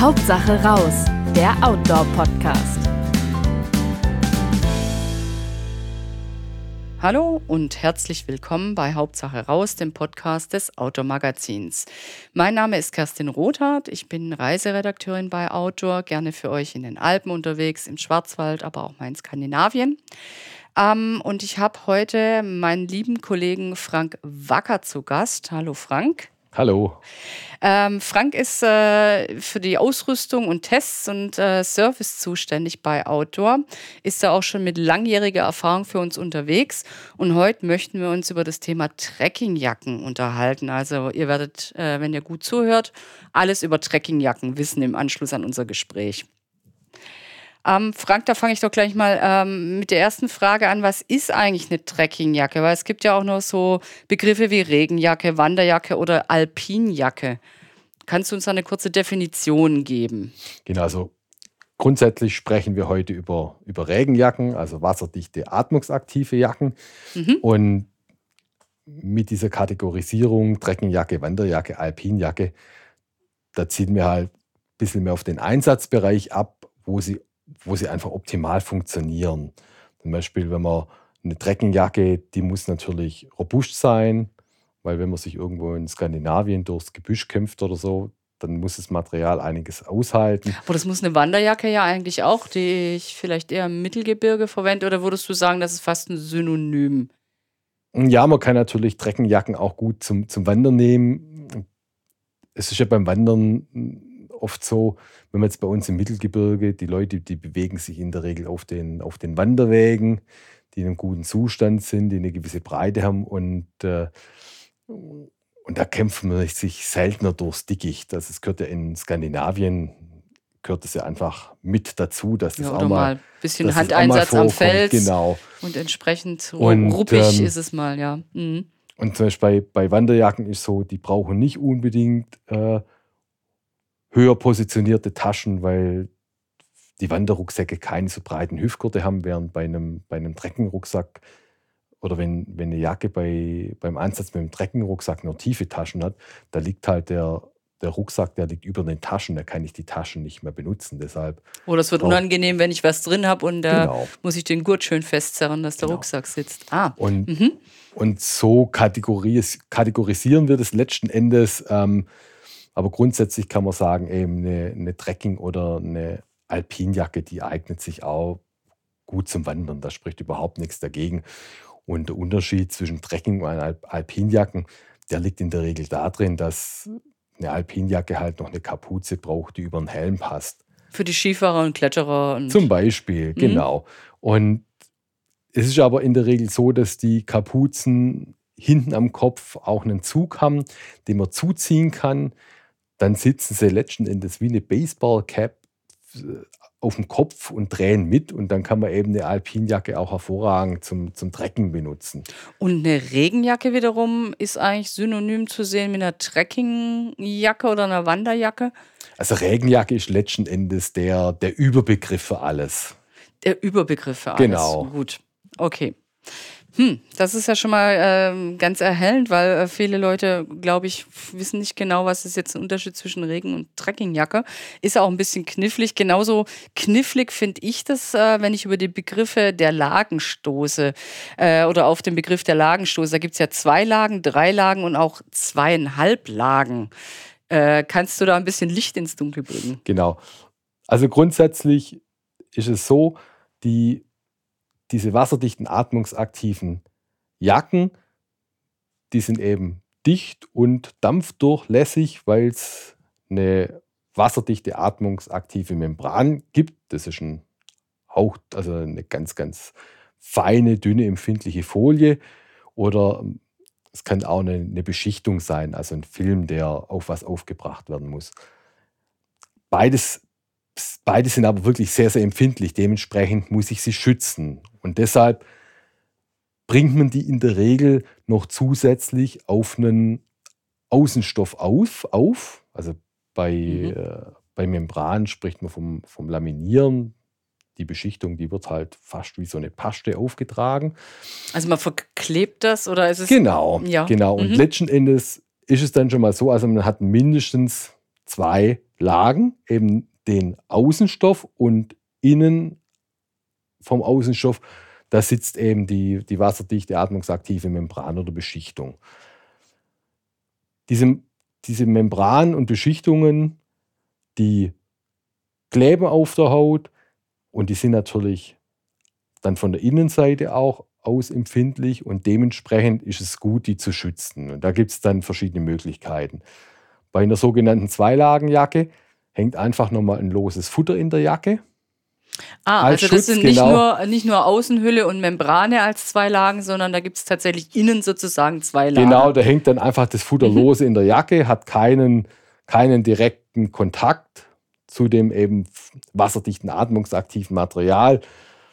Hauptsache raus, der Outdoor-Podcast. Hallo und herzlich willkommen bei Hauptsache raus, dem Podcast des Outdoor-Magazins. Mein Name ist Kerstin Rothardt, ich bin Reiseredakteurin bei Outdoor, gerne für euch in den Alpen unterwegs, im Schwarzwald, aber auch mal in Skandinavien. Ähm, und ich habe heute meinen lieben Kollegen Frank Wacker zu Gast. Hallo Frank. Hallo. Ähm, Frank ist äh, für die Ausrüstung und Tests und äh, Service zuständig bei Outdoor, ist da auch schon mit langjähriger Erfahrung für uns unterwegs. Und heute möchten wir uns über das Thema Trekkingjacken unterhalten. Also ihr werdet, äh, wenn ihr gut zuhört, alles über Trekkingjacken wissen im Anschluss an unser Gespräch. Ähm, Frank, da fange ich doch gleich mal ähm, mit der ersten Frage an. Was ist eigentlich eine Trekkingjacke? Weil es gibt ja auch noch so Begriffe wie Regenjacke, Wanderjacke oder Alpinjacke. Kannst du uns da eine kurze Definition geben? Genau, also grundsätzlich sprechen wir heute über, über Regenjacken, also wasserdichte, atmungsaktive Jacken. Mhm. Und mit dieser Kategorisierung Trekkingjacke, Wanderjacke, Alpinjacke, da ziehen wir halt ein bisschen mehr auf den Einsatzbereich ab, wo sie wo sie einfach optimal funktionieren. Zum Beispiel, wenn man eine Trekkingjacke, die muss natürlich robust sein, weil wenn man sich irgendwo in Skandinavien durchs Gebüsch kämpft oder so, dann muss das Material einiges aushalten. Aber das muss eine Wanderjacke ja eigentlich auch, die ich vielleicht eher im Mittelgebirge verwende, oder würdest du sagen, das ist fast ein Synonym? Ja, man kann natürlich Treckenjacken auch gut zum, zum Wandern nehmen. Es ist ja beim Wandern oft so, wenn man jetzt bei uns im Mittelgebirge, die Leute, die bewegen sich in der Regel auf den, auf den Wanderwegen, die in einem guten Zustand sind, die eine gewisse Breite haben und, äh, und da kämpft man sich seltener durchs Dickicht. Das ist, gehört ja in Skandinavien, gehört das ja einfach mit dazu, dass das ja, auch mal ein bisschen Handeinsatz am Fels. Genau. Und entsprechend und, ruppig ähm, ist es mal, ja. Mhm. Und zum Beispiel bei, bei Wanderjacken ist so, die brauchen nicht unbedingt äh, höher positionierte Taschen, weil die Wanderrucksäcke keine so breiten Hüftgurte haben, während bei einem, bei einem Treckenrucksack oder wenn, wenn eine Jacke bei, beim Ansatz mit dem Treckenrucksack nur tiefe Taschen hat, da liegt halt der, der Rucksack, der liegt über den Taschen, da kann ich die Taschen nicht mehr benutzen. Deshalb. Oh, das wird unangenehm, wenn ich was drin habe und da genau. muss ich den Gurt schön festzerren, dass der genau. Rucksack sitzt. Ah. Und, mhm. und so kategoris kategorisieren wir das letzten Endes. Ähm, aber grundsätzlich kann man sagen, eben eine, eine Trekking- oder eine Alpinjacke, die eignet sich auch gut zum Wandern. Da spricht überhaupt nichts dagegen. Und der Unterschied zwischen Trekking und Alpinjacken, der liegt in der Regel darin, dass eine Alpinjacke halt noch eine Kapuze braucht, die über den Helm passt. Für die Skifahrer und Kletterer. Und Zum Beispiel, mhm. genau. Und es ist aber in der Regel so, dass die Kapuzen hinten am Kopf auch einen Zug haben, den man zuziehen kann dann sitzen sie letzten Endes wie eine Baseballcap äh, auf dem Kopf und drehen mit und dann kann man eben eine Alpinjacke auch hervorragend zum, zum Trecken benutzen. Und eine Regenjacke wiederum ist eigentlich synonym zu sehen mit einer Trekkingjacke oder einer Wanderjacke? Also Regenjacke ist letzten Endes der, der Überbegriff für alles. Der Überbegriff für alles. Genau. Gut. Okay. Hm, das ist ja schon mal äh, ganz erhellend, weil äh, viele Leute, glaube ich, wissen nicht genau, was ist jetzt ein Unterschied zwischen Regen- und Trekkingjacke. Ist auch ein bisschen knifflig. Genauso knifflig finde ich das, äh, wenn ich über die Begriffe der Lagen stoße äh, oder auf den Begriff der Lagen stoße. Da gibt es ja zwei Lagen, drei Lagen und auch zweieinhalb Lagen. Äh, kannst du da ein bisschen Licht ins Dunkel bringen? Genau. Also grundsätzlich ist es so, die diese wasserdichten, atmungsaktiven Jacken, die sind eben dicht und dampfdurchlässig, weil es eine wasserdichte, atmungsaktive Membran gibt. Das ist ein Hauch, also eine ganz, ganz feine, dünne, empfindliche Folie. Oder es kann auch eine, eine Beschichtung sein, also ein Film, der auf was aufgebracht werden muss. Beides Beide sind aber wirklich sehr, sehr empfindlich. Dementsprechend muss ich sie schützen. Und deshalb bringt man die in der Regel noch zusätzlich auf einen Außenstoff auf. auf. Also bei, mhm. äh, bei Membran spricht man vom, vom Laminieren. Die Beschichtung, die wird halt fast wie so eine Paste aufgetragen. Also man verklebt das oder ist es. Genau, ja. genau. Und mhm. letzten Endes ist es dann schon mal so, also man hat mindestens zwei Lagen, eben den Außenstoff und innen vom Außenstoff, da sitzt eben die, die wasserdichte atmungsaktive Membran oder Beschichtung. Diese, diese Membran und Beschichtungen, die kleben auf der Haut und die sind natürlich dann von der Innenseite auch aus empfindlich und dementsprechend ist es gut, die zu schützen. Und da gibt es dann verschiedene Möglichkeiten. Bei einer sogenannten Zweilagenjacke hängt einfach nochmal ein loses Futter in der Jacke. Ah, Als also das Schutz, sind nicht, genau. nur, nicht nur Außenhülle und Membrane als zwei Lagen, sondern da gibt es tatsächlich innen sozusagen zwei Lagen. Genau, da hängt dann einfach das Futter Mhm. lose in der Jacke, hat keinen, keinen direkten Kontakt zu dem eben wasserdichten, atmungsaktiven Material.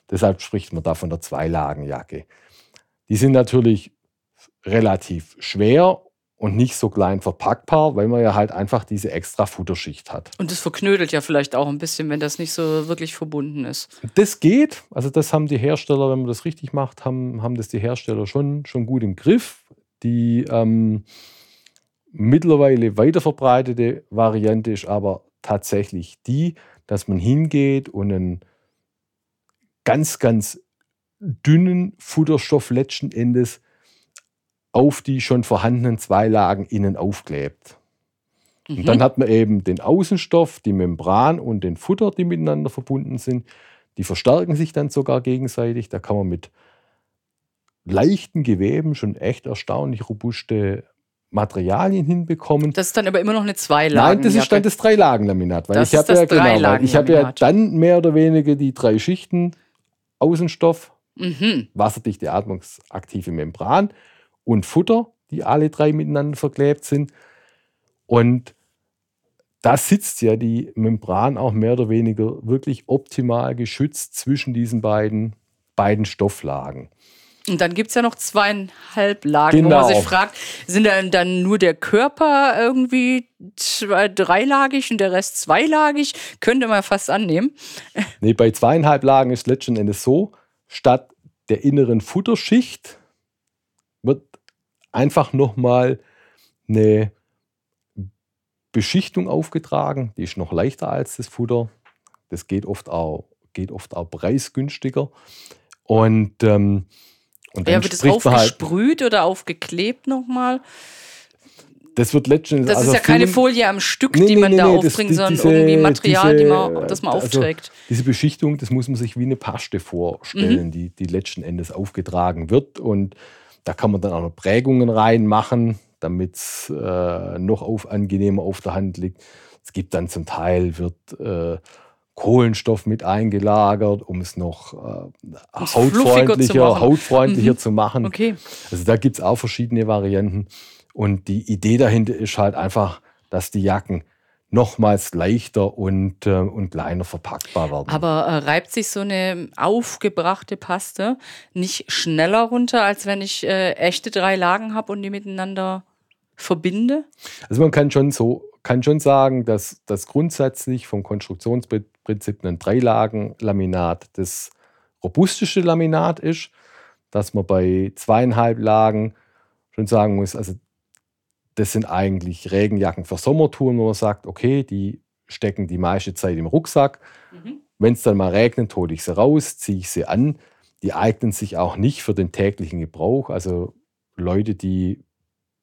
Deshalb spricht man da von der Zweilagenjacke. Die sind natürlich relativ schwer und nicht so klein verpackbar, weil man ja halt einfach diese extra Futterschicht hat. Und das verknödelt ja vielleicht auch ein bisschen, wenn das nicht so wirklich verbunden ist. Das geht, also das haben die Hersteller, wenn man das richtig macht, haben, haben das die Hersteller schon, schon gut im Griff. Die ähm, mittlerweile weiter verbreitete Variante ist aber tatsächlich die, dass man hingeht und einen ganz, ganz dünnen Futterstoff letzten Endes auf die schon vorhandenen zwei Lagen innen aufklebt. Mhm. Und dann hat man eben den Außenstoff, die Membran und den Futter, die miteinander verbunden sind. Die verstärken sich dann sogar gegenseitig. Da kann man mit leichten Geweben schon echt erstaunlich robuste Materialien hinbekommen. das ist dann aber immer noch eine Zweilagen. Nein, das ist dann das Dreilagenlaminat. Weil Das ich habe ja, genau, ich habe ja dann mehr oder weniger die drei Schichten Außenstoff, Mhm. wasserdichte atmungsaktive Membran und Futter, die alle drei miteinander verklebt sind. Und da sitzt ja die Membran auch mehr oder weniger wirklich optimal geschützt zwischen diesen beiden, beiden Stofflagen. Und dann gibt es ja noch zweieinhalb Lagen, wo Genau. man sich fragt, sind dann, dann nur der Körper irgendwie dreilagig und der Rest zweilagig? Könnte man fast annehmen. Nee, bei zweieinhalb Lagen ist letzten Endes so, statt der inneren Futterschicht einfach nochmal eine Beschichtung aufgetragen. Die ist noch leichter als das Futter. Das geht oft auch, geht oft auch preisgünstiger. Und, ähm, und Ja, wird es spricht man halt, aufgesprüht oder aufgeklebt nochmal? das wird letzten Endes. Das also ist ja keine Folie am Stück, Nee, die man nee, da nee, das- aufbringt, die- sondern diese- irgendwie Material, die diese, man, das man also aufträgt. Diese Beschichtung, das muss man sich wie eine Paste Mhm. vorstellen, die, die letzten Endes aufgetragen wird. Und da kann man dann auch noch Prägungen reinmachen, damit es äh, noch auf, angenehmer auf der Hand liegt. Es gibt dann zum Teil, wird äh, Kohlenstoff mit eingelagert, um es noch äh, zu hautfreundlicher, machen. hautfreundlicher Mhm. zu machen. Okay. Also da gibt es auch verschiedene Varianten. Und die Idee dahinter ist halt einfach, dass die Jacken nochmals leichter und, äh, und kleiner verpackbar werden. Aber äh, reibt sich so eine aufgebrachte Paste nicht schneller runter, als wenn ich äh, echte drei Lagen habe und die miteinander verbinde? Also man kann schon so, kann schon sagen, dass das grundsätzlich vom Konstruktionsprinzip ein Dreilagen-Laminat das robusteste Laminat ist, dass man bei zweieinhalb Lagen schon sagen muss, also das sind eigentlich Regenjacken für Sommertouren, wo man sagt, okay, die stecken die meiste Zeit im Rucksack. Wenn es dann mal regnet, hole ich sie raus, ziehe ich sie an. Die eignen sich auch nicht für den täglichen Gebrauch. Also Leute, die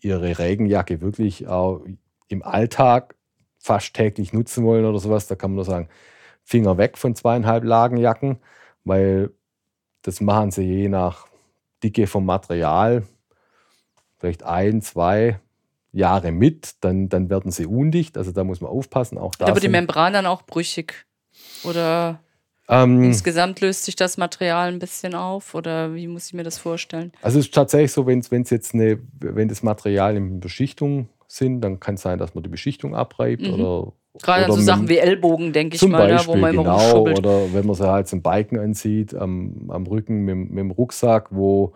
ihre Regenjacke wirklich auch im Alltag fast täglich nutzen wollen oder sowas, da kann man nur sagen, Finger weg von zweieinhalb Lagenjacken, weil das machen sie je nach Dicke vom Material vielleicht ein, zwei Jahre mit, dann, dann werden sie undicht. Also da muss man aufpassen. Auch da Aber die Membran dann auch brüchig? Oder ähm, insgesamt löst sich das Material ein bisschen auf? Oder wie muss ich mir das vorstellen? Also es ist tatsächlich so, wenn es jetzt eine, wenn das Material in Beschichtung sind, dann kann es sein, dass man die Beschichtung abreibt Mhm. oder Gerade oder so Sachen wie Ellbogen, denke ich mal, da, Beispiel wo man immer genau rumschubbelt. oder wenn man sie halt zum Biken ansieht am, am Rücken mit, mit dem Rucksack, wo,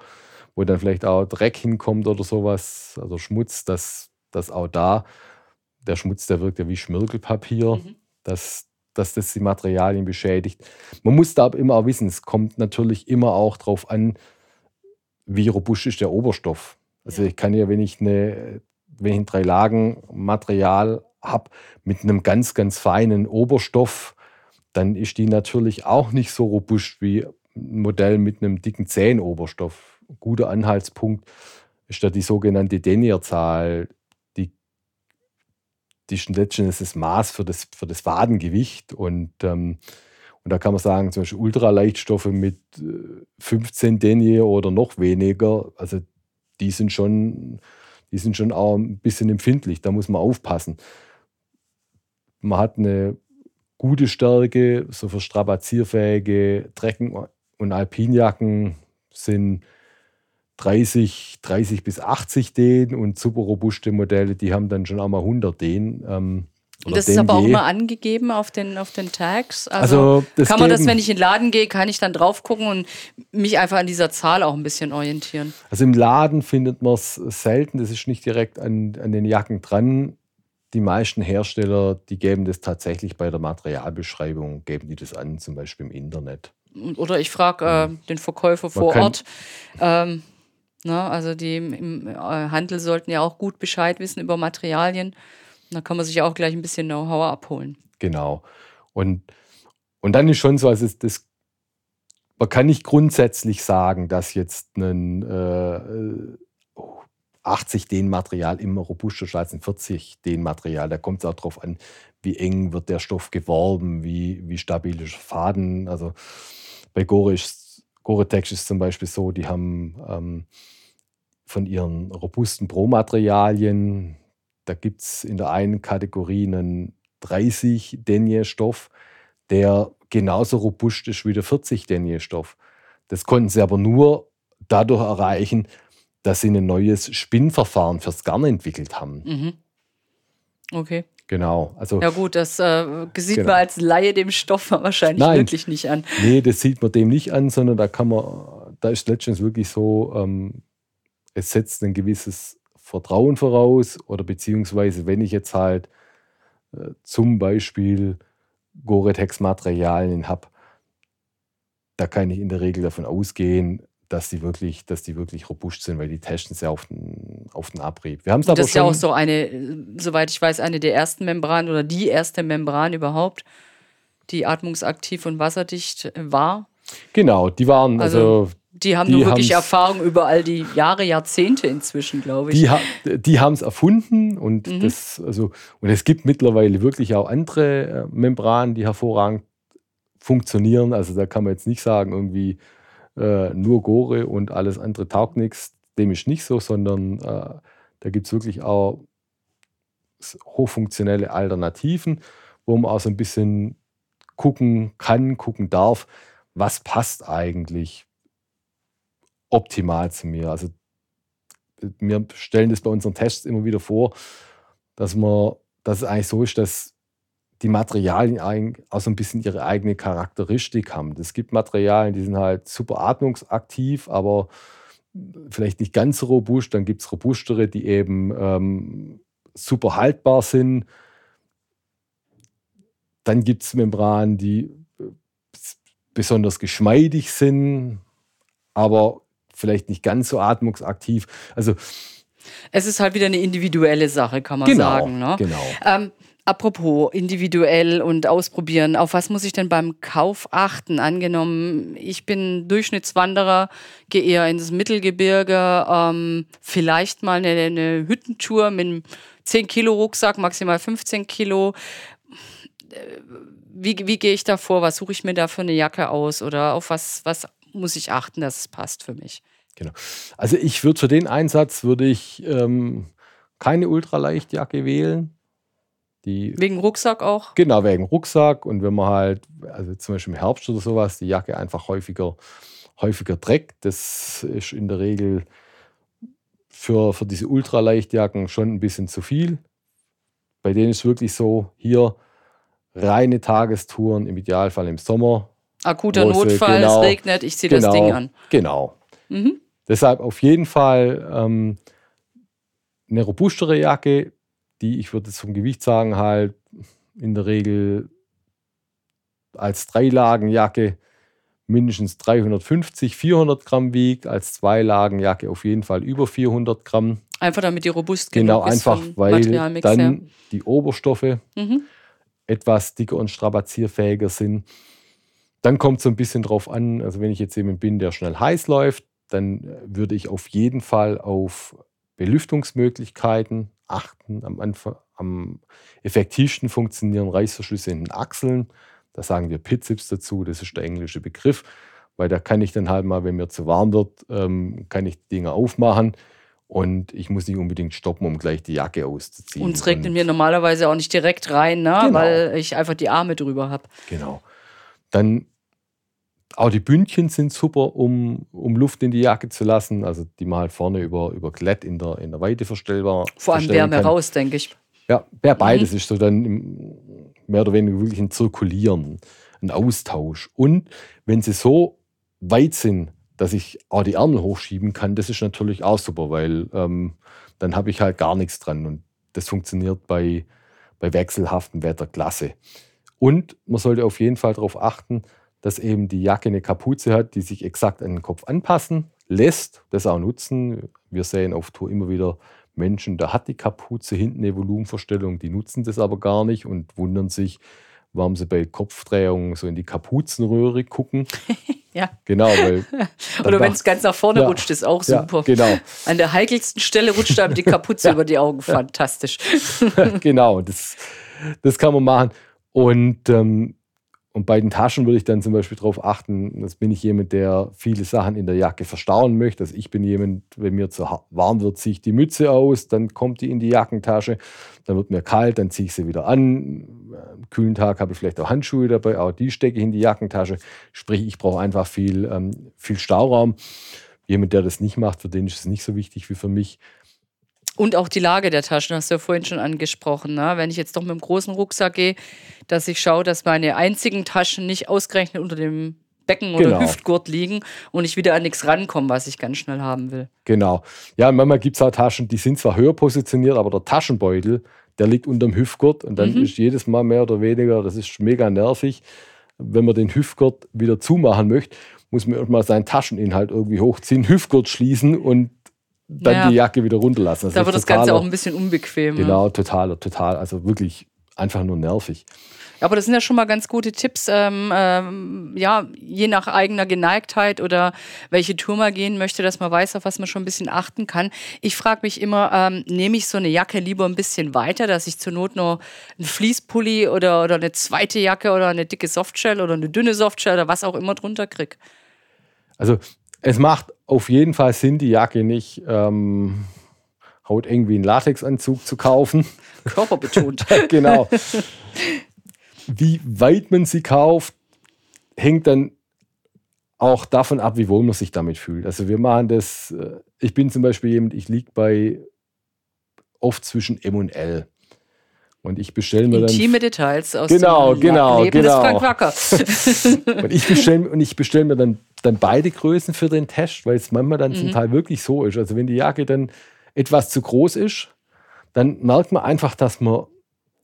wo dann vielleicht auch Dreck hinkommt oder sowas, also Schmutz, dass das auch da der Schmutz, der wirkt ja wie Schmirgelpapier, Mhm. dass, dass das die Materialien beschädigt. Man muss da aber immer auch wissen, es kommt natürlich immer auch darauf an, wie robust ist der Oberstoff. Also Ja. ich kann ja, wenn ich eine, wenn ich ein drei Lagen Material habe mit einem ganz, ganz feinen Oberstoff, dann ist die natürlich auch nicht so robust wie ein Modell mit einem dicken Zähnoberstoff. Guter Anhaltspunkt ist da die sogenannte Denier-Zahl. Die, die ist letztendlich das Maß für das, für das Wadengewicht. Und, ähm, und da kann man sagen, zum Beispiel Ultraleichtstoffe mit 15 äh, Denier oder noch weniger, also die sind schon, die sind schon auch ein bisschen empfindlich. Da muss man aufpassen. Man hat eine gute Stärke, so für strapazierfähige Trecken- und Alpinjacken sind 30, 30 bis 80 Den und super robuste Modelle, die haben dann schon auch mal 100 Den. Ähm, das ist aber auch immer angegeben auf den, auf den Tags. Also, also kann man das, wenn ich in den Laden gehe, kann ich dann drauf gucken und mich einfach an dieser Zahl auch ein bisschen orientieren. Also im Laden findet man es selten, das ist nicht direkt an, an den Jacken dran die meisten Hersteller, die geben das tatsächlich bei der Materialbeschreibung, geben die das an, zum Beispiel im Internet. Oder ich frage äh, den Verkäufer vor Ort. Ähm, na, also die im, äh, Handel sollten ja auch gut Bescheid wissen über Materialien. Da kann man sich auch gleich ein bisschen Know-how abholen. Genau. Und, und dann ist schon so, also das, man kann nicht grundsätzlich sagen, dass jetzt ein äh, 80 Den-Material immer robuster als ein 40 Den-Material. Da kommt es auch darauf an, wie eng wird der Stoff geworben, wie, wie stabil ist Faden. Also bei Gore Gore-Tex ist zum Beispiel so, die haben ähm, von ihren robusten Pro-Materialien, da gibt es in der einen Kategorie einen 30 Denier-Stoff, der genauso robust ist wie der 40 Denier-Stoff. Das konnten sie aber nur dadurch erreichen, dass sie ein neues Spinnverfahren fürs Garn entwickelt haben. Mhm. Okay. Genau. Also, ja gut, das äh, sieht genau. man als Laie dem Stoff wahrscheinlich Nein, wirklich nicht an. Nee, das sieht man dem nicht an, sondern da kann man, da ist letztens wirklich so, ähm, es setzt ein gewisses Vertrauen voraus oder beziehungsweise wenn ich jetzt halt äh, zum Beispiel Gore-Tex-Materialien habe, da kann ich in der Regel davon ausgehen, dass die wirklich, dass die wirklich robust sind, weil die testen sie auf den, auf den Abrieb. Wir haben es aber Das ist ja auch so eine, soweit ich weiß, eine der ersten Membranen oder die erste Membran überhaupt, die atmungsaktiv und wasserdicht war. Genau, die waren also, also die haben die nur wirklich Erfahrung über all die Jahre, Jahrzehnte inzwischen, glaube ich. Die, ha die haben es erfunden und mhm. das, also, und es gibt mittlerweile wirklich auch andere äh, Membranen, die hervorragend funktionieren. Also da kann man jetzt nicht sagen, irgendwie äh, nur Gore und alles andere taugt nichts. Dem ist nicht so, sondern äh, da gibt es wirklich auch hochfunktionelle Alternativen, wo man auch so ein bisschen gucken kann, gucken darf, was passt eigentlich optimal zu mir. Also wir stellen das bei unseren Tests immer wieder vor, dass man, dass es eigentlich so ist, dass die Materialien auch so ein bisschen ihre eigene Charakteristik haben. Es gibt Materialien, die sind halt super atmungsaktiv, aber vielleicht nicht ganz so robust. Dann gibt es robustere, die eben ähm, super haltbar sind. Dann gibt es Membranen, die äh, besonders geschmeidig sind, aber vielleicht nicht ganz so atmungsaktiv. Also es ist halt wieder eine individuelle Sache, kann man genau, sagen. Ne? Genau. Ähm, Apropos individuell und ausprobieren, auf was muss ich denn beim Kauf achten? Angenommen, ich bin Durchschnittswanderer, gehe eher ins Mittelgebirge, ähm, vielleicht mal eine, eine Hüttentour mit einem 10 Kilo Rucksack, maximal 15 Kilo. Wie, wie gehe ich da vor? Was suche ich mir da für eine Jacke aus? Oder auf was, was muss ich achten, dass es passt für mich? Genau. Also ich würde für den Einsatz würde ich ähm, keine Ultraleichtjacke wählen die, wegen Rucksack auch? Genau, wegen Rucksack. Und wenn man halt, also zum Beispiel im Herbst oder sowas, die Jacke einfach häufiger, häufiger trägt, das ist in der Regel für, für diese Ultraleichtjacken schon ein bisschen zu viel. Bei denen ist es wirklich so, hier reine Tagestouren, im Idealfall im Sommer. Akuter Notfall, genau, es regnet, ich ziehe genau, das Ding an. Genau. Mhm. Deshalb auf jeden Fall ähm, eine robustere Jacke, die, ich würde zum Gewicht sagen, halt in der Regel als Dreilagenjacke mindestens 350, 400 Gramm wiegt, als Zweilagenjacke auf jeden Fall über 400 Gramm. Einfach damit die robust Genau, genug ist einfach, vom weil dann her. die Oberstoffe Mhm. etwas dicker und strapazierfähiger sind. Dann kommt so ein bisschen drauf an, also wenn ich jetzt jemand bin, der schnell heiß läuft, dann äh, würde ich auf jeden Fall auf Belüftungsmöglichkeiten achten. Am Anfang, am effektivsten funktionieren Reißverschlüsse in den Achseln. Da sagen wir Pitzips dazu, das ist der englische Begriff, weil da kann ich dann halt mal, wenn mir zu warm wird, ähm, kann ich die Dinger aufmachen und ich muss nicht unbedingt stoppen, um gleich die Jacke auszuziehen. Und es regnet Und- mir normalerweise auch nicht direkt rein, ne? Genau. weil ich einfach die Arme drüber habe. Genau. Dann auch die Bündchen sind super, um, um Luft in die Jacke zu lassen. Also die man halt vorne über, über Klett in der, in der Weite verstellbar. Vor allem Wärme kann. raus, denke ich. Ja, ja beides ist so dann im, mehr oder weniger wirklich ein Zirkulieren, ein Austausch. Und wenn sie so weit sind, dass ich auch die Ärmel hochschieben kann, das ist natürlich auch super, weil ähm, dann habe ich halt gar nichts dran. Und das funktioniert bei, bei wechselhaftem Wetter klasse. Und man sollte auf jeden Fall darauf achten, dass eben die Jacke eine Kapuze hat, die sich exakt an den Kopf anpassen lässt, das auch nutzen. Wir sehen auf Tour immer wieder Menschen, da hat die Kapuze hinten eine Volumenverstellung, die nutzen das aber gar nicht und wundern sich, warum sie bei Kopfdrehungen so in die Kapuzenröhre gucken. Ja. Genau. Oder wenn es ganz nach vorne Ja. rutscht, ist auch ja, super. genau, An der heikelsten Stelle rutscht einem die Kapuze über die Augen. Fantastisch. genau, das, das kann man machen. Und, ähm, und bei den Taschen würde ich dann zum Beispiel darauf achten, das bin ich jemand, der viele Sachen in der Jacke verstauen möchte. Also ich bin jemand, wenn mir zu warm wird, ziehe ich die Mütze aus, dann kommt die in die Jackentasche, dann wird mir kalt, dann ziehe ich sie wieder an. Am kühlen Tag habe ich vielleicht auch Handschuhe dabei, auch die stecke ich in die Jackentasche. Sprich, ich brauche einfach viel, ähm, viel Stauraum. Jemand, der das nicht macht, für den ist es nicht so wichtig wie für mich. Und auch die Lage der Taschen hast du ja vorhin schon angesprochen. Ne? Wenn ich jetzt doch mit einem großen Rucksack gehe, dass ich schaue, dass meine einzigen Taschen nicht ausgerechnet unter dem Becken oder Genau. Hüftgurt liegen und ich wieder an nichts rankomme, was ich ganz schnell haben will. Genau. Ja, manchmal gibt es auch Taschen, die sind zwar höher positioniert, aber der Taschenbeutel, der liegt unterm Hüftgurt und dann Mhm. ist jedes Mal mehr oder weniger, das ist mega nervig. Wenn man den Hüftgurt wieder zumachen möchte, muss man erstmal seinen Tascheninhalt irgendwie hochziehen, Hüftgurt schließen und dann Ja. die Jacke wieder runterlassen. Da ist wird das Ganze auch ein bisschen unbequem. ne? Genau, total, total. Also wirklich einfach nur nervig. Aber das sind ja schon mal ganz gute Tipps, ähm, ähm, ja, je nach eigener Geneigtheit oder welche Tour man gehen möchte, dass man weiß, auf was man schon ein bisschen achten kann. Ich frage mich immer, ähm, nehme ich so eine Jacke lieber ein bisschen weiter, dass ich zur Not noch einen Fließpulli oder, oder eine zweite Jacke oder eine dicke Softshell oder eine dünne Softshell oder was auch immer drunter krieg. Also es macht auf jeden Fall Sinn, die Jacke nicht ähm, hauteng wie einen Latexanzug zu kaufen. Körperbetont. genau. Wie weit man sie kauft, hängt dann auch davon ab, wie wohl man sich damit fühlt. Also wir machen das, äh, ich bin zum Beispiel jemand, ich liege bei oft zwischen M und L. Und ich bestelle mir dann Intime Details aus Genau, dem genau, Leben genau. des Frank Wacker. Und ich bestelle und ich bestell mir dann, dann beide Größen für den Test, weil es manchmal dann Mhm. zum Teil wirklich so ist. Also wenn die Jacke dann etwas zu groß ist, dann merkt man einfach, dass man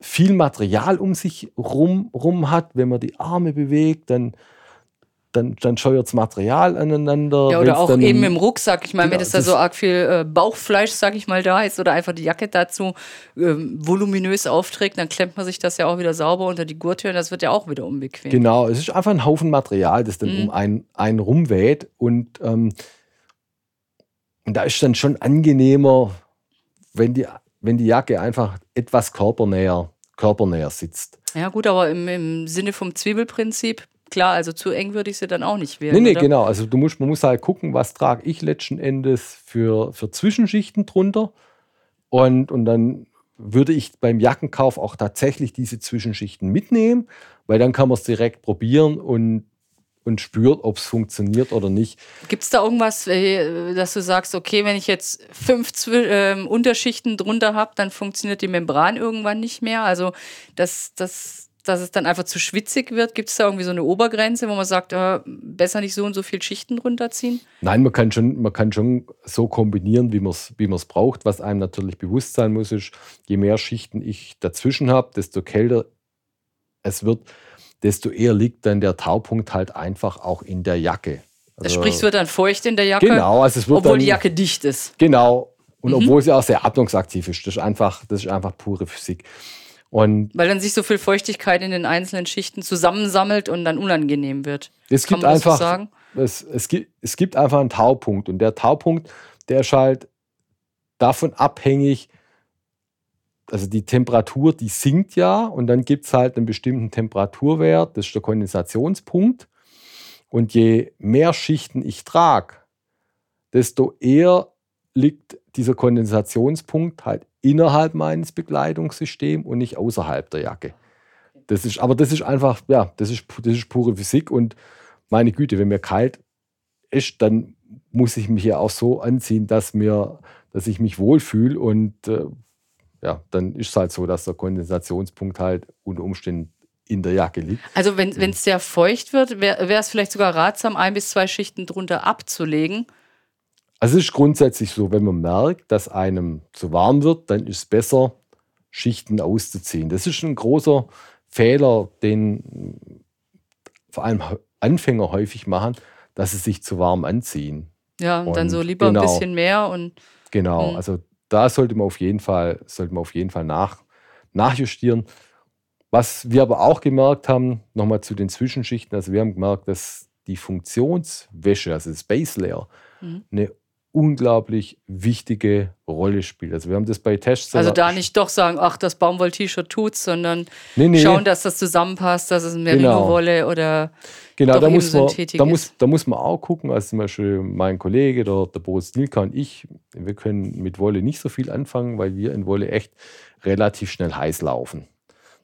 viel Material um sich rum, rum hat. Wenn man die Arme bewegt, dann, dann, dann scheuert das Material aneinander. Ja, oder auch dann, eben im Rucksack. Ich meine, wenn Genau, es da so arg viel äh, Bauchfleisch, sag ich mal, da ist oder einfach die Jacke dazu ähm, voluminös aufträgt, dann klemmt man sich das ja auch wieder sauber unter die Gurttür und das wird ja auch wieder unbequem. Genau, es ist einfach ein Haufen Material, das dann Mhm. um einen, einen rumweht. Und, ähm, und da ist dann schon angenehmer, wenn die, wenn die Jacke einfach etwas körpernäher, körpernäher sitzt. Ja, gut, aber im, im Sinne vom Zwiebelprinzip, klar, also zu eng würde ich sie dann auch nicht wählen. Nee, nee, oder? genau. Also du musst, man muss halt gucken, was trage ich letzten Endes für, für Zwischenschichten drunter. Und, und dann würde ich beim Jackenkauf auch tatsächlich diese Zwischenschichten mitnehmen, weil dann kann man es direkt probieren und, und spürt, ob es funktioniert oder nicht. Gibt es da irgendwas, äh, dass du sagst, okay, wenn ich jetzt fünf Zwi ähm, Unterschichten drunter habe, dann funktioniert die Membran irgendwann nicht mehr? Also, dass, dass, dass es dann einfach zu schwitzig wird? Gibt es da irgendwie so eine Obergrenze, wo man sagt, äh, besser nicht so und so viel Schichten drunter ziehen? Nein, man kann schon, man kann schon so kombinieren, wie man es wie man's braucht. Was einem natürlich bewusst sein muss, ist, je mehr Schichten ich dazwischen habe, desto kälter es wird, desto eher liegt dann der Taupunkt halt einfach auch in der Jacke. Also, Sprich, es wird dann feucht in der Jacke, genau, also es wird obwohl dann, die Jacke dicht ist. Genau, Und mhm. obwohl sie auch sehr atmungsaktiv ist, das ist einfach, das ist einfach pure Physik. Und Weil dann sich so viel Feuchtigkeit in den einzelnen Schichten zusammensammelt und dann unangenehm wird. Es gibt einfach, so es, es, gibt, es gibt einfach einen Taupunkt. Und der Taupunkt, der ist halt davon abhängig, also die Temperatur, die sinkt ja und dann gibt es halt einen bestimmten Temperaturwert, das ist der Kondensationspunkt. Und je mehr Schichten ich trage, desto eher liegt dieser Kondensationspunkt halt innerhalb meines Bekleidungssystems und nicht außerhalb der Jacke. Das ist, aber das ist einfach, ja, das ist, das ist pure Physik und meine Güte, wenn mir kalt ist, dann muss ich mich ja auch so anziehen, dass mir, dass ich mich wohlfühle und äh, ja, dann ist es halt so, dass der Kondensationspunkt halt unter Umständen in der Jacke liegt. Also wenn es sehr feucht wird, wäre es vielleicht sogar ratsam, ein bis zwei Schichten drunter abzulegen also es ist grundsätzlich so, wenn man merkt, dass einem zu warm wird, dann ist es besser, Schichten auszuziehen. Das ist ein großer Fehler, den vor allem Anfänger häufig machen, dass sie sich zu warm anziehen. Ja, und dann so lieber genau, ein bisschen mehr und. Genau, mh. also da sollte man auf jeden Fall, sollte man auf jeden Fall nach, nachjustieren. Was wir aber auch gemerkt haben, nochmal zu den Zwischenschichten, also wir haben gemerkt, dass die Funktionswäsche, also das Base Layer, mhm. eine unglaublich wichtige Rolle spielt. Also wir haben das bei Tests. Also da nicht doch sagen, ach, das Baumwoll-T-Shirt tut's, sondern nee, nee. schauen, dass das zusammenpasst, dass es Merino-Wolle genau. oder genau, da muss man, da muss, da muss man auch gucken, als zum Beispiel mein Kollege, der, der Boris Nilka und ich, wir können mit Wolle nicht so viel anfangen, weil wir in Wolle echt relativ schnell heiß laufen.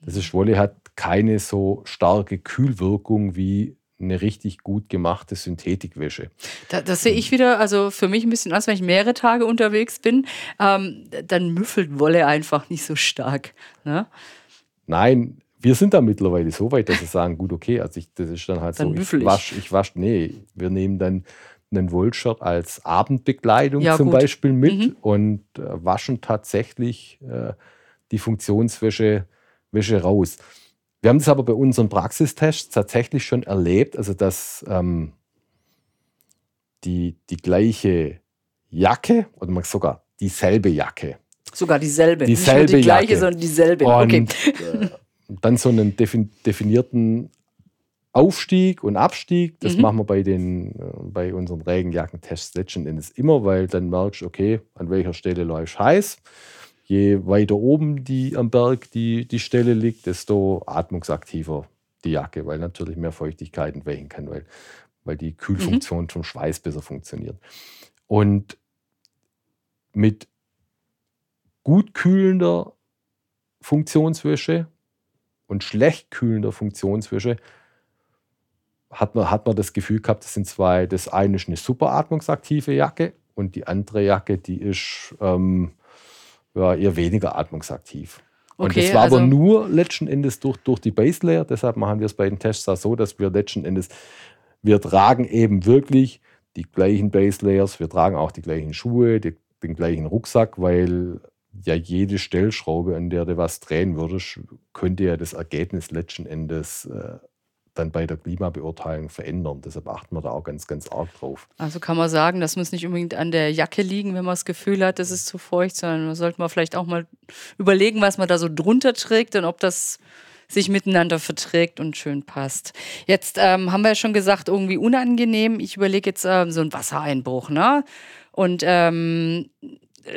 Das ist, Wolle hat keine so starke Kühlwirkung wie eine richtig gut gemachte Synthetikwäsche. Da, das sehe ich wieder, also für mich ein bisschen anders, wenn ich mehrere Tage unterwegs bin, ähm, dann müffelt Wolle einfach nicht so stark. Ne? Nein, wir sind da mittlerweile so weit, dass wir sagen, gut, okay, also ich, das ist dann halt dann so, ich wasche, ich wasch, nee, wir nehmen dann einen Wollshirt als Abendbekleidung ja, zum gut. Beispiel mit mhm. und äh, waschen tatsächlich äh, die Funktionswäsche Wäsche raus. Wir haben das aber bei unseren Praxistests tatsächlich schon erlebt, also dass ähm, die, die gleiche Jacke oder man sogar dieselbe Jacke. Sogar dieselbe. Dieselbe Nicht nur die gleiche, Jacke. sondern dieselbe. Und, okay. Äh, dann so einen definierten Aufstieg und Abstieg. Das mhm. machen wir bei, den, äh, bei unseren Regenjackentests letzten Endes immer, weil dann merkst du, okay, an welcher Stelle läuft heiß je weiter oben die am Berg die, die Stelle liegt, desto atmungsaktiver die Jacke, weil natürlich mehr Feuchtigkeit entweichen kann, weil, weil die Kühlfunktion mhm. vom Schweiß besser funktioniert. Und mit gut kühlender Funktionswäsche und schlecht kühlender Funktionswäsche hat man, hat man das Gefühl gehabt, das sind zwei, das eine ist eine super atmungsaktive Jacke und die andere Jacke, die ist ähm, ja, eher weniger atmungsaktiv. Und okay, das war also aber nur letzten Endes durch, durch die Base Layer. Deshalb machen wir es bei den Tests auch so, dass wir letzten Endes, wir tragen eben wirklich die gleichen Base Layers, wir tragen auch die gleichen Schuhe, die, den gleichen Rucksack, weil ja jede Stellschraube, an der du was drehen würdest, könnte ja das Ergebnis letzten Endes äh, dann bei der Klimabeurteilung verändern. Deshalb achten wir da auch ganz, ganz arg drauf. Also kann man sagen, das muss nicht unbedingt an der Jacke liegen, wenn man das Gefühl hat, das ist zu feucht, sondern da sollte man vielleicht auch mal überlegen, was man da so drunter trägt und ob das sich miteinander verträgt und schön passt. Jetzt ähm, haben wir ja schon gesagt, irgendwie unangenehm. Ich überlege jetzt ähm, so einen Wassereinbruch, ne? Und ähm,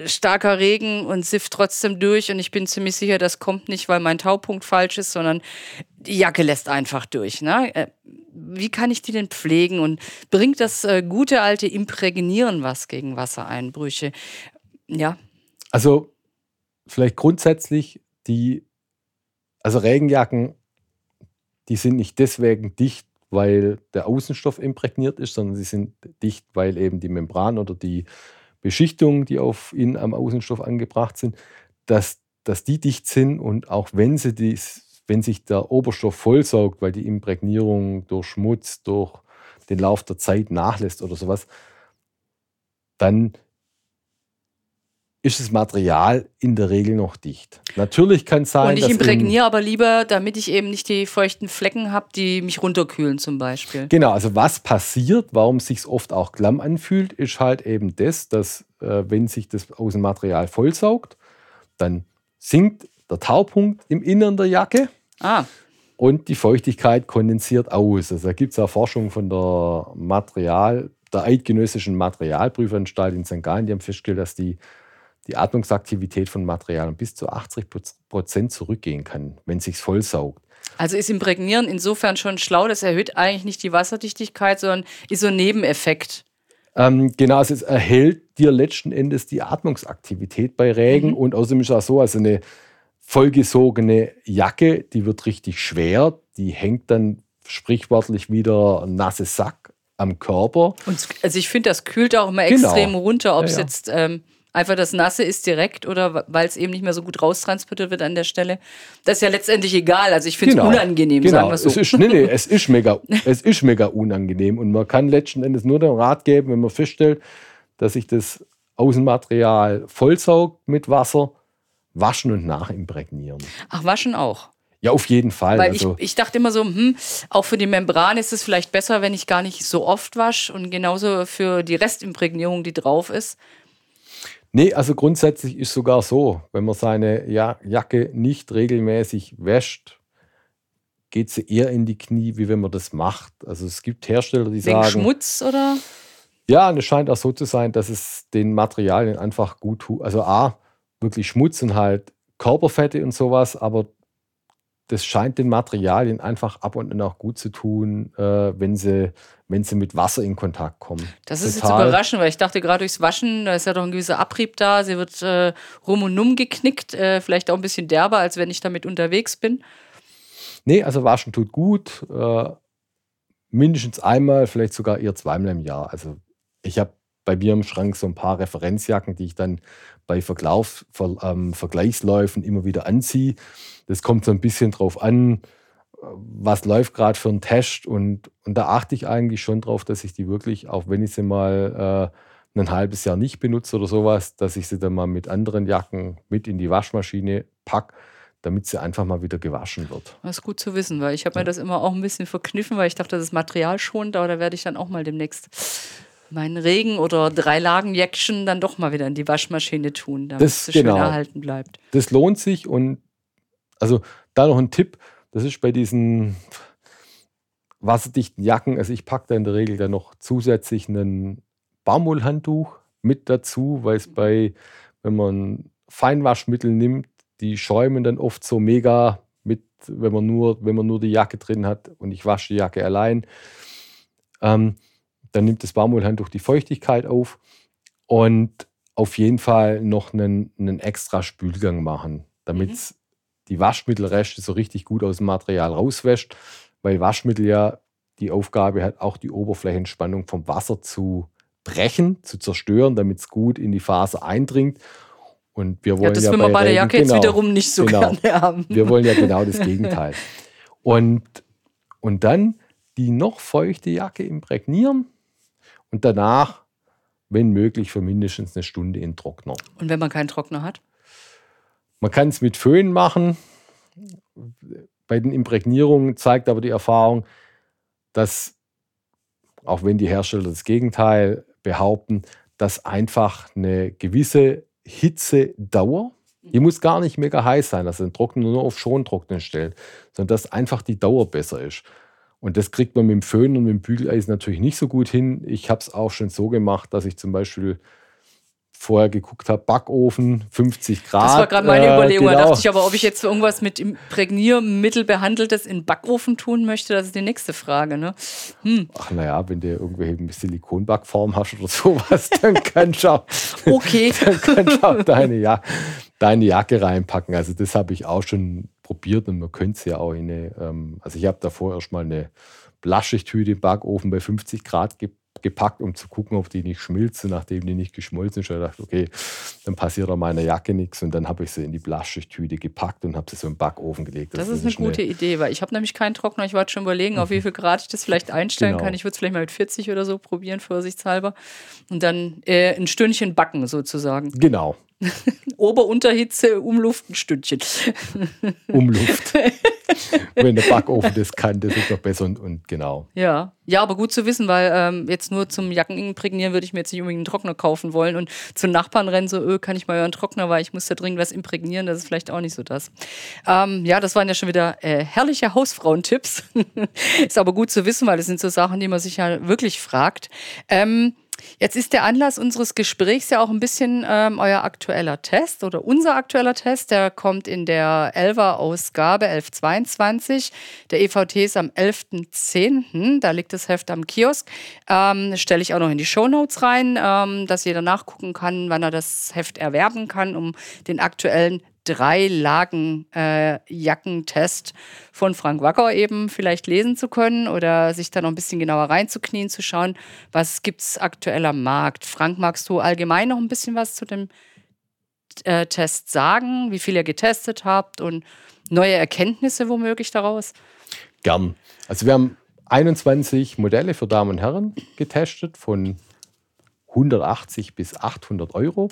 starker Regen und sifft trotzdem durch und ich bin ziemlich sicher, das kommt nicht, weil mein Taupunkt falsch ist, sondern die Jacke lässt einfach durch. Ne? Äh, wie kann ich die denn pflegen und bringt das äh, gute alte Imprägnieren was gegen Wassereinbrüche? Ja. Also vielleicht grundsätzlich die, also Regenjacken, die sind nicht deswegen dicht, weil der Außenstoff imprägniert ist, sondern sie sind dicht, weil eben die Membran oder die Beschichtungen, die auf ihnen am Außenstoff angebracht sind, dass, dass die dicht sind und auch wenn, sie dies, wenn sich der Oberstoff vollsaugt, weil die Imprägnierung durch Schmutz, durch den Lauf der Zeit nachlässt oder sowas, dann ist das Material in der Regel noch dicht. Natürlich kann es sein, Und ich imprägniere aber lieber, damit ich eben nicht die feuchten Flecken habe, die mich runterkühlen zum Beispiel. Genau, also was passiert, warum sich oft auch klamm anfühlt, ist halt eben das, dass äh, wenn sich das Außenmaterial vollsaugt, dann sinkt der Taupunkt im Innern der Jacke. Ah. Und die Feuchtigkeit kondensiert aus. Also da gibt es auch Forschung von der Material, der Eidgenössischen Materialprüfanstalt in St. Gallen, die haben festgestellt, dass die, die Atmungsaktivität von Materialien bis zu 80 Prozent zurückgehen kann, wenn es sich vollsaugt. Also ist Imprägnieren insofern schon schlau, das erhöht eigentlich nicht die Wasserdichtigkeit, sondern ist so ein Nebeneffekt. Ähm, genau, also es erhält dir letzten Endes die Atmungsaktivität bei Regen mhm. und außerdem ist es auch so, also eine vollgesogene Jacke, die wird richtig schwer, die hängt dann sprichwörtlich wieder ein nasses Sack am Körper. Und also ich finde, das kühlt auch immer genau. extrem runter, ob es ja, ja. jetzt ähm, einfach das Nasse ist direkt oder weil es eben nicht mehr so gut raustransportiert wird an der Stelle. Das ist ja letztendlich egal. Also ich finde es genau. unangenehm, genau. sagen wir so. Es ist, nee, nee, es ist, mega, es ist mega unangenehm und man kann letzten Endes nur den Rat geben, wenn man feststellt, dass sich das Außenmaterial vollsaugt mit Wasser, waschen und nachimprägnieren. Ach, waschen auch? Ja, auf jeden Fall. Weil also ich, ich dachte immer so, hm, auch für die Membran ist es vielleicht besser, wenn ich gar nicht so oft wasche und genauso für die Restimprägnierung, die drauf ist. Nee, also grundsätzlich ist sogar so, wenn man seine Jacke nicht regelmäßig wäscht, geht sie eher in die Knie, wie wenn man das macht. Also es gibt Hersteller, die Wegen sagen. Schmutz oder? Ja, und es scheint auch so zu sein, dass es den Materialien einfach gut tut. Also A, wirklich Schmutz und halt Körperfette und sowas, aber das scheint den Materialien einfach ab und an auch gut zu tun, äh, wenn, sie, wenn sie mit Wasser in Kontakt kommen. Das ist Total. jetzt überraschend, weil ich dachte gerade durchs Waschen, da ist ja doch ein gewisser Abrieb da, sie wird äh, rum und um geknickt, äh, vielleicht auch ein bisschen derber, als wenn ich damit unterwegs bin. Nee, also Waschen tut gut. Äh, mindestens einmal, vielleicht sogar eher zweimal im Jahr. Also ich habe bei mir im Schrank so ein paar Referenzjacken, die ich dann bei Verlauf, Ver, ähm, Vergleichsläufen immer wieder anziehe. Das kommt so ein bisschen drauf an, was läuft gerade für einen Test und, und da achte ich eigentlich schon drauf, dass ich die wirklich, auch wenn ich sie mal äh, ein halbes Jahr nicht benutze oder sowas, dass ich sie dann mal mit anderen Jacken mit in die Waschmaschine packe, damit sie einfach mal wieder gewaschen wird. Das ist gut zu wissen, weil ich habe mir das immer auch ein bisschen verkniffen, weil ich dachte, das ist Material schon, aber da werde ich dann auch mal demnächst meinen Regen- oder Dreilagenjäckchen dann doch mal wieder in die Waschmaschine tun, damit das, es genau. schön erhalten bleibt. Das lohnt sich und also da noch ein Tipp, das ist bei diesen wasserdichten Jacken, also ich packe da in der Regel dann noch zusätzlich ein Baumwollhandtuch mit dazu, weil es bei, wenn man Feinwaschmittel nimmt, die schäumen dann oft so mega mit, wenn man nur, wenn man nur die Jacke drin hat und ich wasche die Jacke allein. Ähm, dann nimmt das Baumwollhandtuch die Feuchtigkeit auf und auf jeden Fall noch einen, einen extra Spülgang machen, damit mhm. die Waschmittelreste so richtig gut aus dem Material rauswäscht, weil Waschmittel ja die Aufgabe hat, auch die Oberflächenspannung vom Wasser zu brechen, zu zerstören, damit es gut in die Faser eindringt. Und wir wollen ja, das ja will man bei der Jacke genau, jetzt wiederum nicht so genau, gerne haben. Wir wollen ja genau das Gegenteil. Und, und dann die noch feuchte Jacke imprägnieren und danach, wenn möglich, für mindestens eine Stunde in Trockner. Und wenn man keinen Trockner hat? Man kann es mit Föhn machen. Bei den Imprägnierungen zeigt aber die Erfahrung, dass, auch wenn die Hersteller das Gegenteil behaupten, dass einfach eine gewisse Hitzedauer, die muss gar nicht mega heiß sein, dass ein Trockner nur auf Schontrocknen stellt, sondern dass einfach die Dauer besser ist. Und das kriegt man mit dem Föhn und mit dem Bügeleisen natürlich nicht so gut hin. Ich habe es auch schon so gemacht, dass ich zum Beispiel vorher geguckt habe, Backofen, 50 Grad. Das war gerade meine äh, Überlegung. Genau. Da dachte ich aber, ob ich jetzt irgendwas mit Imprägniermittel behandeltes in Backofen tun möchte, das ist die nächste Frage. Ne? Hm. Ach naja, wenn du irgendwelche Silikonbackform hast oder sowas, dann kannst du auch, okay. dann kannst du auch deine, ja, deine Jacke reinpacken. Also das habe ich auch schon probiert und man könnte es ja auch in eine, ähm, also ich habe davor erstmal eine Blaschichthüte im Backofen bei 50 Grad ge gepackt, um zu gucken, ob die nicht schmilzt. nachdem die nicht geschmolzen ist, habe ich gedacht, okay, dann passiert an meiner Jacke nichts. Und dann habe ich sie in die Blaschichthüte gepackt und habe sie so im Backofen gelegt. Das, das ist eine gute Idee, weil ich habe nämlich keinen Trockner. Ich wollte schon überlegen, auf wie mhm. viel Grad ich das vielleicht einstellen genau. kann. Ich würde es vielleicht mal mit 40 oder so probieren, vorsichtshalber. Und dann äh, ein Stündchen backen sozusagen. Genau. Ober-Unterhitze, Umluft ein Stündchen. Umluft. Wenn der Backofen das kann, das ist noch besser und, und genau. Ja. ja, aber gut zu wissen, weil ähm, jetzt nur zum Jacken imprägnieren würde ich mir jetzt nicht unbedingt einen Trockner kaufen wollen und zu Nachbarn rennen, so, öh, kann ich mal euren Trockner, weil ich muss da dringend was imprägnieren, das ist vielleicht auch nicht so das. Ähm, ja, das waren ja schon wieder äh, herrliche Hausfrauentipps. ist aber gut zu wissen, weil das sind so Sachen, die man sich ja wirklich fragt. Ähm, Jetzt ist der Anlass unseres Gesprächs ja auch ein bisschen ähm, euer aktueller Test oder unser aktueller Test. Der kommt in der 11er Ausgabe 1122. Der EVT ist am 11.10. Da liegt das Heft am Kiosk. Ähm, Stelle ich auch noch in die Show Notes rein, ähm, dass jeder nachgucken kann, wann er das Heft erwerben kann, um den aktuellen drei Lagen äh, von Frank Wacker eben vielleicht lesen zu können oder sich da noch ein bisschen genauer reinzuknien, zu schauen, was gibt es aktuell am Markt. Frank, magst du allgemein noch ein bisschen was zu dem äh, Test sagen, wie viel ihr getestet habt und neue Erkenntnisse womöglich daraus? Gern. Also wir haben 21 Modelle für Damen und Herren getestet von 180 bis 800 Euro.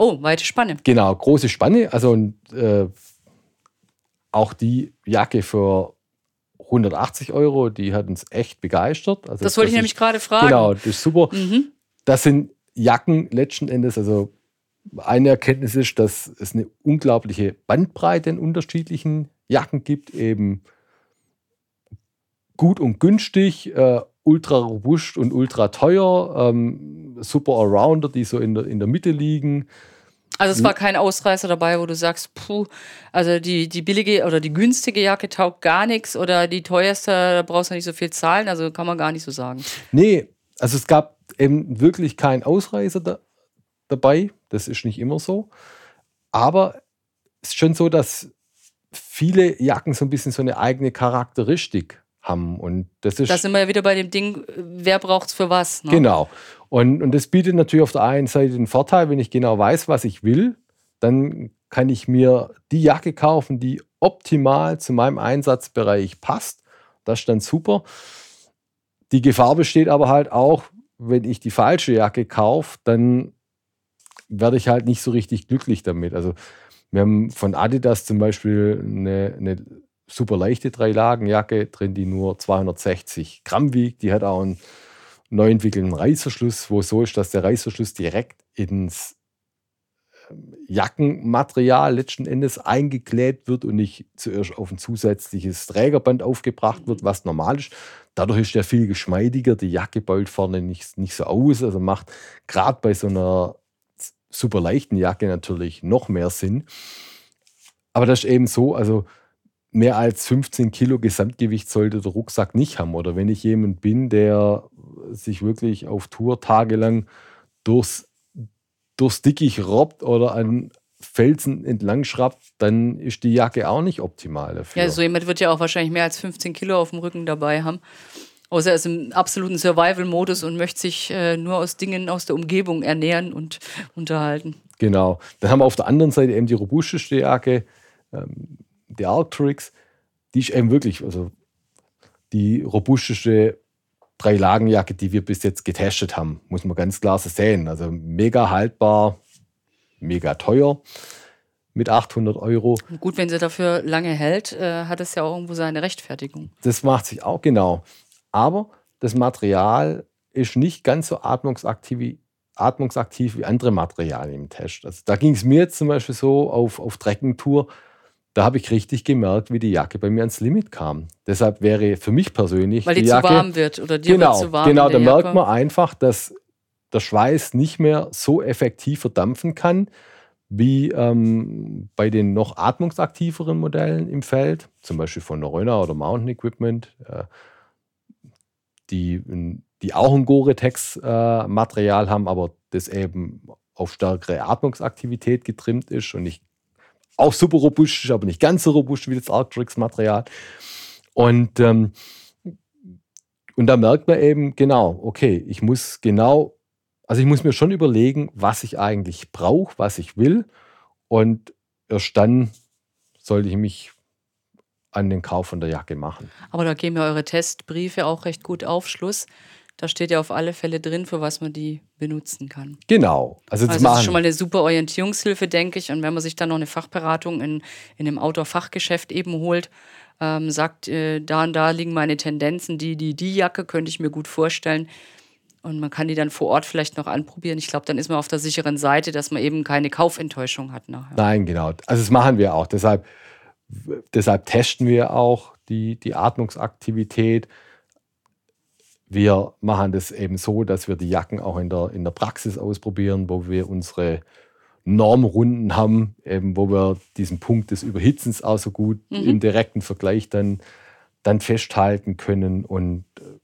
Oh, weite Spanne. Genau, große Spanne. Also äh, auch die Jacke für 180 Euro, die hat uns echt begeistert. Also das wollte das ich nämlich gerade fragen. Genau, das ist super. Mhm. Das sind Jacken letzten Endes, also eine Erkenntnis ist, dass es eine unglaubliche Bandbreite in unterschiedlichen Jacken gibt, eben gut und günstig, äh, ultra robust und ultra teuer, ähm, super Allrounder, die so in der, in der Mitte liegen. Also es war kein Ausreißer dabei, wo du sagst, puh, also die, die billige oder die günstige Jacke taugt gar nichts oder die teuerste, da brauchst du nicht so viel zahlen, also kann man gar nicht so sagen. Nee, also es gab eben wirklich keinen Ausreißer da, dabei, das ist nicht immer so. Aber es ist schon so, dass viele Jacken so ein bisschen so eine eigene Charakteristik haben. Und das ist. Da sind wir ja wieder bei dem Ding, wer braucht es für was. Ne? Genau. Und, und das bietet natürlich auf der einen Seite den Vorteil, wenn ich genau weiß, was ich will, dann kann ich mir die Jacke kaufen, die optimal zu meinem Einsatzbereich passt. Das ist dann super. Die Gefahr besteht aber halt auch, wenn ich die falsche Jacke kaufe, dann werde ich halt nicht so richtig glücklich damit. Also wir haben von Adidas zum Beispiel eine, eine super leichte Drei-Lagen-Jacke drin, die nur 260 Gramm wiegt. Die hat auch einen neu entwickelten Reißverschluss, wo es so ist, dass der Reißverschluss direkt ins ähm, Jackenmaterial letzten Endes eingeklebt wird und nicht zuerst auf ein zusätzliches Trägerband aufgebracht wird, was normal ist. Dadurch ist der viel geschmeidiger. Die Jacke beult vorne nicht, nicht so aus. Also macht gerade bei so einer super leichten Jacke natürlich noch mehr Sinn. Aber das ist eben so, also mehr als 15 Kilo Gesamtgewicht sollte der Rucksack nicht haben. Oder wenn ich jemand bin, der sich wirklich auf Tour tagelang durchs, durchs Dickicht robbt oder an Felsen entlang schraubt, dann ist die Jacke auch nicht optimal dafür. Ja, so jemand wird ja auch wahrscheinlich mehr als 15 Kilo auf dem Rücken dabei haben. Außer er ist im absoluten Survival-Modus und möchte sich äh, nur aus Dingen aus der Umgebung ernähren und unterhalten. Genau. Dann haben wir auf der anderen Seite eben die robusteste Jacke. Ähm, die Arcturix, die ist eben wirklich, also die robusteste Drei-Lagen-Jacke, die wir bis jetzt getestet haben, muss man ganz klar so sehen. Also mega haltbar, mega teuer mit 800 Euro. Gut, wenn sie dafür lange hält, äh, hat es ja auch irgendwo seine Rechtfertigung. Das macht sich auch genau. Aber das Material ist nicht ganz so atmungsaktiv, atmungsaktiv wie andere Materialien im Test. Also da ging es mir jetzt zum Beispiel so auf, auf Trekkingtour, da habe ich richtig gemerkt, wie die Jacke bei mir ans Limit kam. Deshalb wäre für mich persönlich. Weil die, die Jacke, zu warm wird oder dir genau, wird zu warm. Genau, da merkt man einfach, dass der Schweiß nicht mehr so effektiv verdampfen kann wie ähm, bei den noch atmungsaktiveren Modellen im Feld, zum Beispiel von Neurona oder Mountain Equipment, äh, die, die auch ein Gore-Tex-Material äh, haben, aber das eben auf stärkere Atmungsaktivität getrimmt ist und ich auch super robust, aber nicht ganz so robust wie das Arctrix-Material. Und, ähm, und da merkt man eben, genau, okay, ich muss genau, also ich muss mir schon überlegen, was ich eigentlich brauche, was ich will. Und erst dann sollte ich mich an den Kauf von der Jacke machen. Aber da geben ja eure Testbriefe auch recht gut Aufschluss Da steht ja auf alle Fälle drin, für was man die benutzen kann. Genau. Also, das, Also das ist schon mal eine super Orientierungshilfe, denke ich. Und wenn man sich dann noch eine Fachberatung in, in einem Outdoor-Fachgeschäft eben holt, ähm, sagt, äh, da und da liegen meine Tendenzen, die, die, die Jacke könnte ich mir gut vorstellen. Und man kann die dann vor Ort vielleicht noch anprobieren. Ich glaube, dann ist man auf der sicheren Seite, dass man eben keine Kaufenttäuschung hat nachher. Nein, genau. Also das machen wir auch. Deshalb, deshalb testen wir auch die, die Atmungsaktivität. Wir machen das eben so, dass wir die Jacken auch in der, in der Praxis ausprobieren, wo wir unsere Normrunden haben, eben wo wir diesen Punkt des Überhitzens auch so gut im direkten Vergleich dann, dann festhalten können. Und äh,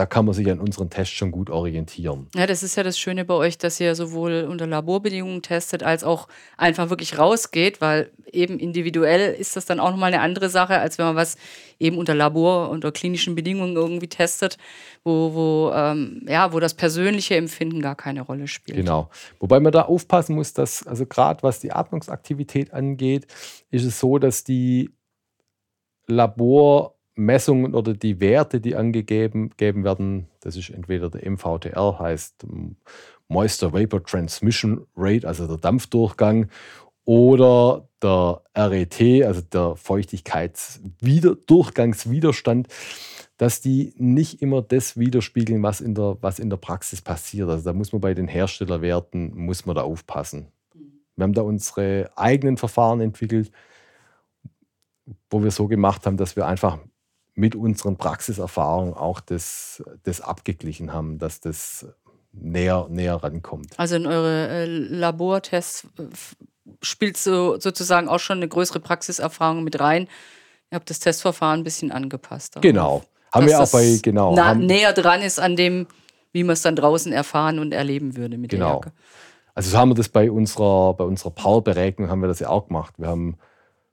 da kann man sich an unseren Tests schon gut orientieren. Ja, das ist ja das Schöne bei euch, dass ihr sowohl unter Laborbedingungen testet, als auch einfach wirklich rausgeht, weil eben individuell ist das dann auch nochmal eine andere Sache, als wenn man was eben unter Labor, unter klinischen Bedingungen irgendwie testet, wo, wo, ähm, ja, wo das persönliche Empfinden gar keine Rolle spielt. Genau. Wobei man da aufpassen muss, dass, also gerade was die Atmungsaktivität angeht, ist es so, dass die Labormessungen oder die Werte, die angegeben gegeben werden, das ist entweder der MVTR, heißt Moisture Vapor Transmission Rate, also der Dampfdurchgang, oder der RET, also der Feuchtigkeitsdurchgangswiderstand, dass die nicht immer das widerspiegeln, was in der, was in der Praxis passiert. Also da muss man bei den Herstellerwerten, muss man da aufpassen. Wir haben da unsere eigenen Verfahren entwickelt, wo wir so gemacht haben, dass wir einfach mit unseren Praxiserfahrungen auch das, das abgeglichen haben, dass das näher, näher rankommt. Also in eure äh, Labortests äh, spielt so sozusagen auch schon eine größere Praxiserfahrung mit rein. Ihr habt das Testverfahren ein bisschen angepasst. darauf, Genau. Haben wir auch bei, genau. na, haben, näher dran ist an dem, wie man es dann draußen erfahren und erleben würde mit der Genau. Jacke. Also so haben wir das bei unserer, bei unserer Power-Beregnung haben wir das ja auch gemacht. Wir haben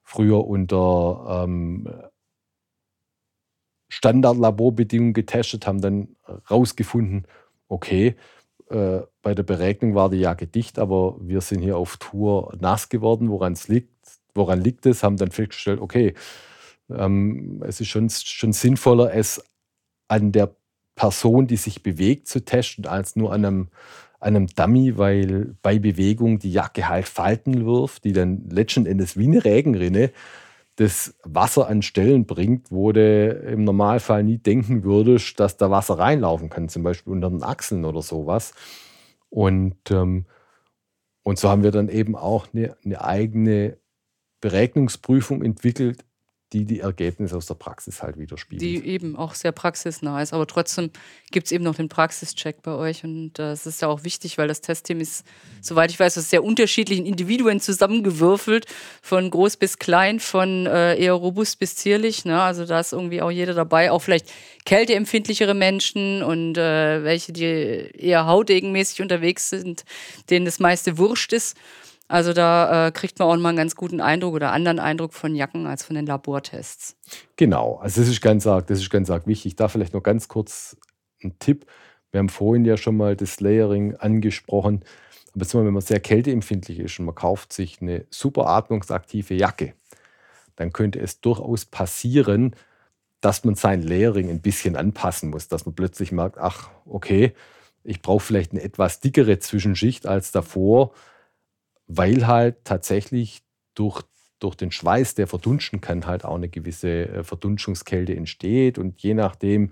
früher unter ähm, Standard-Laborbedingungen getestet, haben dann rausgefunden, okay, äh, bei der Beregnung war die Jacke dicht, aber wir sind hier auf Tour nass geworden. Woran es liegt, woran liegt es? Haben dann festgestellt, okay, ähm, es ist schon, schon sinnvoller, es an der Person, die sich bewegt, zu testen, als nur an einem, an einem Dummy, weil bei Bewegung die Jacke halt Falten wirft, die dann letzten Endes wie eine Regenrinne das Wasser an Stellen bringt, wo du im Normalfall nie denken würdest, dass da Wasser reinlaufen kann, zum Beispiel unter den Achseln oder sowas. Und, ähm, und so haben wir dann eben auch eine, eine eigene Beregnungsprüfung entwickelt, die die Ergebnisse aus der Praxis halt widerspiegelt. Die eben auch sehr praxisnah ist. Aber trotzdem gibt es eben noch den Praxischeck bei euch. Und äh, das ist ja auch wichtig, weil das Testteam ist, soweit ich weiß, aus sehr unterschiedlichen Individuen zusammengewürfelt. Von groß bis klein, von äh, eher robust bis zierlich. Ne? Also da ist irgendwie auch jeder dabei. Auch vielleicht kälteempfindlichere Menschen und äh, welche, die eher hautdegenmäßig unterwegs sind, denen das meiste wurscht ist. Also da äh, kriegt man auch mal einen ganz guten Eindruck oder anderen Eindruck von Jacken als von den Labortests. Genau, also das ist ganz arg, das ist ganz arg wichtig. Da vielleicht noch ganz kurz ein Tipp. Wir haben vorhin ja schon mal das Layering angesprochen. Aber jetzt mal, wenn man sehr kälteempfindlich ist und man kauft sich eine super atmungsaktive Jacke, dann könnte es durchaus passieren, dass man sein Layering ein bisschen anpassen muss, dass man plötzlich merkt, ach, okay, ich brauche vielleicht eine etwas dickere Zwischenschicht als davor, weil halt tatsächlich durch, durch den Schweiß, der verdunsten kann, halt auch eine gewisse äh, Verdunstungskälte entsteht. Und je nachdem,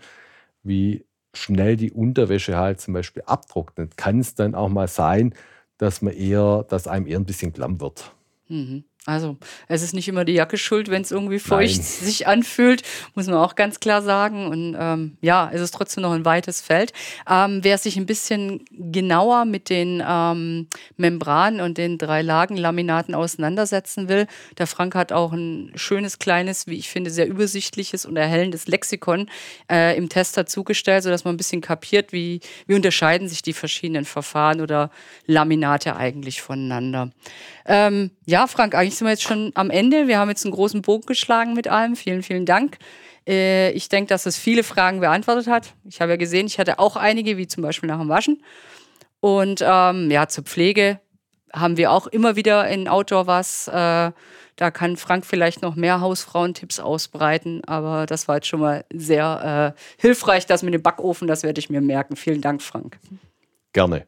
wie schnell die Unterwäsche halt zum Beispiel abtrocknet, kann es dann auch mal sein, dass man eher, dass einem eher ein bisschen klamm wird. Mhm. Also, es ist nicht immer die Jacke schuld, wenn es irgendwie feucht Nein. sich anfühlt, muss man auch ganz klar sagen. Und ähm, ja, es ist trotzdem noch ein weites Feld. Ähm, wer sich ein bisschen genauer mit den ähm, Membranen und den drei Lagen-Laminaten auseinandersetzen will, der Frank hat auch ein schönes, kleines, wie ich finde, sehr übersichtliches und erhellendes Lexikon äh, im Test dazugestellt, sodass man ein bisschen kapiert, wie, wie unterscheiden sich die verschiedenen Verfahren oder Laminate eigentlich voneinander. Ähm, ja, Frank, eigentlich sind wir jetzt schon am Ende. Wir haben jetzt einen großen Bogen geschlagen mit allem. Vielen, vielen Dank. Äh, ich denke, dass es viele Fragen beantwortet hat. Ich habe ja gesehen, ich hatte auch einige, wie zum Beispiel nach dem Waschen. Und ähm, ja, zur Pflege haben wir auch immer wieder in Outdoor was. Äh, da kann Frank vielleicht noch mehr Hausfrauentipps ausbreiten, aber das war jetzt schon mal sehr äh, hilfreich, das mit dem Backofen, das werde ich mir merken. Vielen Dank, Frank. Gerne.